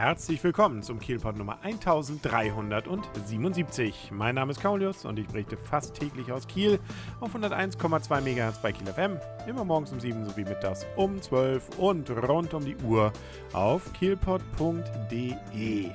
Herzlich willkommen zum Kielpot Nummer 1377. Mein Name ist Kaulius und ich berichte fast täglich aus Kiel auf 101,2 MHz bei Kiel FM, immer morgens um 7 sowie mittags um 12 und rund um die Uhr auf kielpot.de.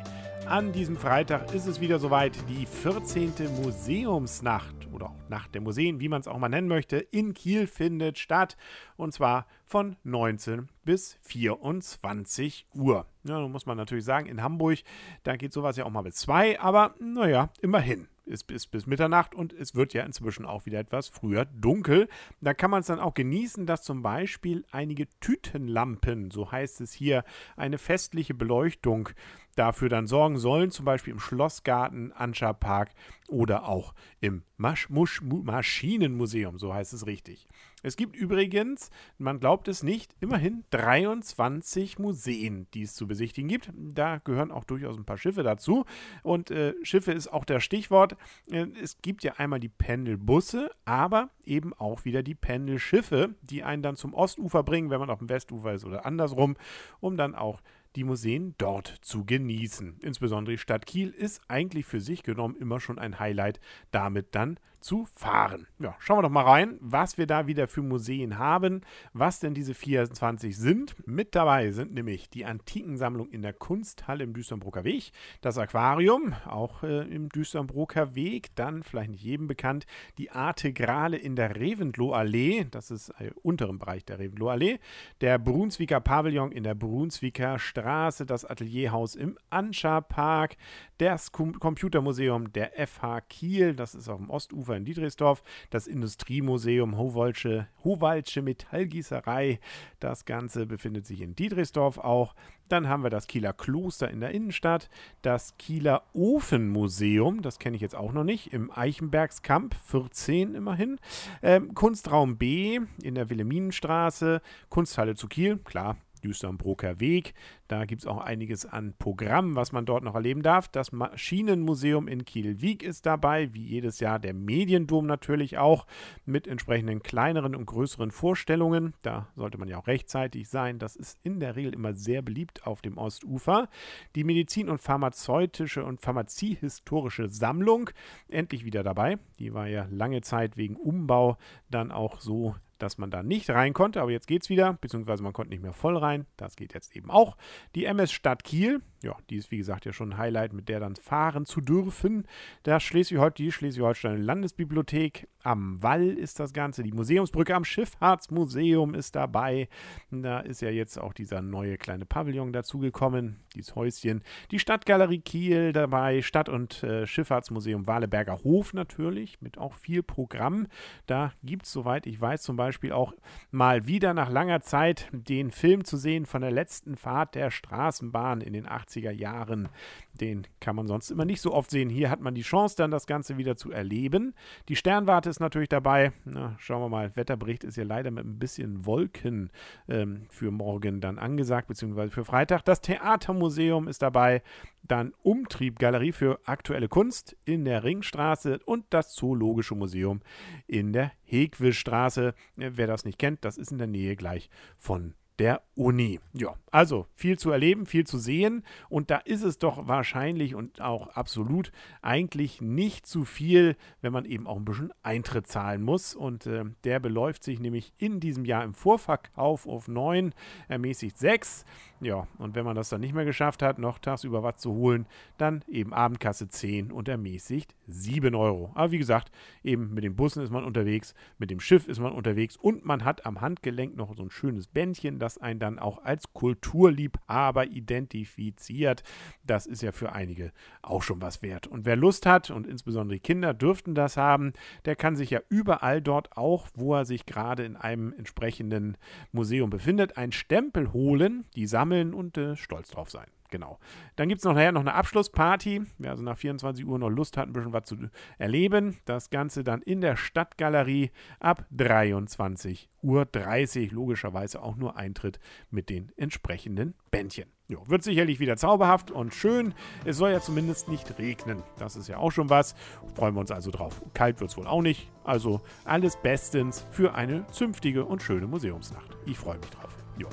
An diesem Freitag ist es wieder soweit, die 14. Museumsnacht oder auch Nacht der Museen, wie man es auch mal nennen möchte, in Kiel findet statt. Und zwar von 19 bis 24 Uhr. Ja, nun muss man natürlich sagen, in Hamburg, da geht sowas ja auch mal bis 2, aber naja, immerhin ist bis, bis Mitternacht und es wird ja inzwischen auch wieder etwas früher dunkel. Da kann man es dann auch genießen, dass zum Beispiel einige Tütenlampen, so heißt es hier, eine festliche Beleuchtung dafür dann sorgen sollen, zum Beispiel im Schlossgarten, Anscha Park oder auch im Masch Musch Maschinenmuseum, so heißt es richtig. Es gibt übrigens, man glaubt es nicht, immerhin 23 Museen, die es zu besichtigen gibt. Da gehören auch durchaus ein paar Schiffe dazu. Und äh, Schiffe ist auch das Stichwort. Äh, es gibt ja einmal die Pendelbusse, aber eben auch wieder die Pendelschiffe, die einen dann zum Ostufer bringen, wenn man auf dem Westufer ist oder andersrum, um dann auch die Museen dort zu genießen. Insbesondere die Stadt Kiel ist eigentlich für sich genommen immer schon ein Highlight, damit dann zu fahren. Ja, schauen wir doch mal rein, was wir da wieder für Museen haben, was denn diese 24 sind. Mit dabei sind nämlich die Antikensammlung in der Kunsthalle im Düsternbroker Weg, das Aquarium, auch äh, im Düsternbroker Weg, dann vielleicht nicht jedem bekannt, die Artegrale in der Reventlow-Allee, das ist äh, unteren Bereich der Reventlow-Allee, der Brunswicker Pavillon in der Brunswicker Straße, das Atelierhaus im Anscha Park, das Com Computermuseum der FH Kiel, das ist auf dem Ostufer in Dietrichsdorf, das Industriemuseum Howaldsche, Howaldsche Metallgießerei. Das Ganze befindet sich in Dietrichsdorf auch. Dann haben wir das Kieler Kloster in der Innenstadt, das Kieler Ofenmuseum, das kenne ich jetzt auch noch nicht, im Eichenbergskamp 14 immerhin. Ähm, Kunstraum B in der Wilhelminenstraße, Kunsthalle zu Kiel, klar, Düstern-Broker Weg. Da gibt es auch einiges an Programm, was man dort noch erleben darf. Das Maschinenmuseum in Kiel-Wieg ist dabei, wie jedes Jahr der Mediendom natürlich auch, mit entsprechenden kleineren und größeren Vorstellungen. Da sollte man ja auch rechtzeitig sein. Das ist in der Regel immer sehr beliebt auf dem Ostufer. Die Medizin- und pharmazeutische und pharmaziehistorische Sammlung endlich wieder dabei. Die war ja lange Zeit wegen Umbau dann auch so dass man da nicht rein konnte, aber jetzt geht es wieder, beziehungsweise man konnte nicht mehr voll rein. Das geht jetzt eben auch. Die MS Stadt Kiel, ja, die ist wie gesagt ja schon ein Highlight, mit der dann fahren zu dürfen. Da Schleswig die Schleswig-Holstein Landesbibliothek am Wall ist das Ganze. Die Museumsbrücke am Schifffahrtsmuseum ist dabei. Da ist ja jetzt auch dieser neue kleine Pavillon dazugekommen, dieses Häuschen. Die Stadtgalerie Kiel dabei, Stadt- und äh, Schifffahrtsmuseum Waleberger Hof natürlich, mit auch viel Programm. Da gibt es, soweit ich weiß, zum Beispiel auch mal wieder nach langer Zeit den Film zu sehen von der letzten Fahrt der Straßenbahn in den 80er Jahren. Den kann man sonst immer nicht so oft sehen. Hier hat man die Chance, dann das Ganze wieder zu erleben. Die Sternwarte ist natürlich dabei. Na, schauen wir mal. Wetterbericht ist ja leider mit ein bisschen Wolken ähm, für morgen dann angesagt, beziehungsweise für Freitag. Das Theatermuseum ist dabei. Dann Umtriebgalerie für aktuelle Kunst in der Ringstraße und das Zoologische Museum in der Hegwischstraße. Wer das nicht kennt, das ist in der Nähe gleich von der Uni. Ja, also viel zu erleben, viel zu sehen und da ist es doch wahrscheinlich und auch absolut eigentlich nicht zu viel, wenn man eben auch ein bisschen Eintritt zahlen muss und äh, der beläuft sich nämlich in diesem Jahr im Vorverkauf auf 9, ermäßigt 6. Ja, und wenn man das dann nicht mehr geschafft hat, noch tagsüber was zu holen, dann eben Abendkasse 10 und ermäßigt 7 Euro. Aber wie gesagt, eben mit den Bussen ist man unterwegs, mit dem Schiff ist man unterwegs und man hat am Handgelenk noch so ein schönes Bändchen, das einen dann auch als Kulturliebhaber identifiziert. Das ist ja für einige auch schon was wert. Und wer Lust hat, und insbesondere Kinder dürften das haben, der kann sich ja überall dort auch, wo er sich gerade in einem entsprechenden Museum befindet, einen Stempel holen, die sammeln und äh, stolz drauf sein. Genau. Dann gibt es noch nachher noch eine Abschlussparty. Wer also nach 24 Uhr noch Lust hat, ein bisschen was zu erleben. Das Ganze dann in der Stadtgalerie ab 23.30 Uhr. Logischerweise auch nur Eintritt mit den entsprechenden Bändchen. Jo, wird sicherlich wieder zauberhaft und schön. Es soll ja zumindest nicht regnen. Das ist ja auch schon was. Freuen wir uns also drauf. Kalt wird es wohl auch nicht. Also alles bestens für eine zünftige und schöne Museumsnacht. Ich freue mich drauf. Jo.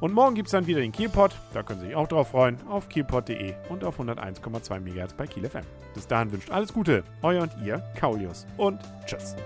Und morgen gibt es dann wieder den Kielpot. Da können Sie sich auch drauf freuen. Auf kielpot.de und auf 101,2 MHz bei Kiel FM. Bis dahin wünscht alles Gute. Euer und ihr, Kaulius. Und tschüss.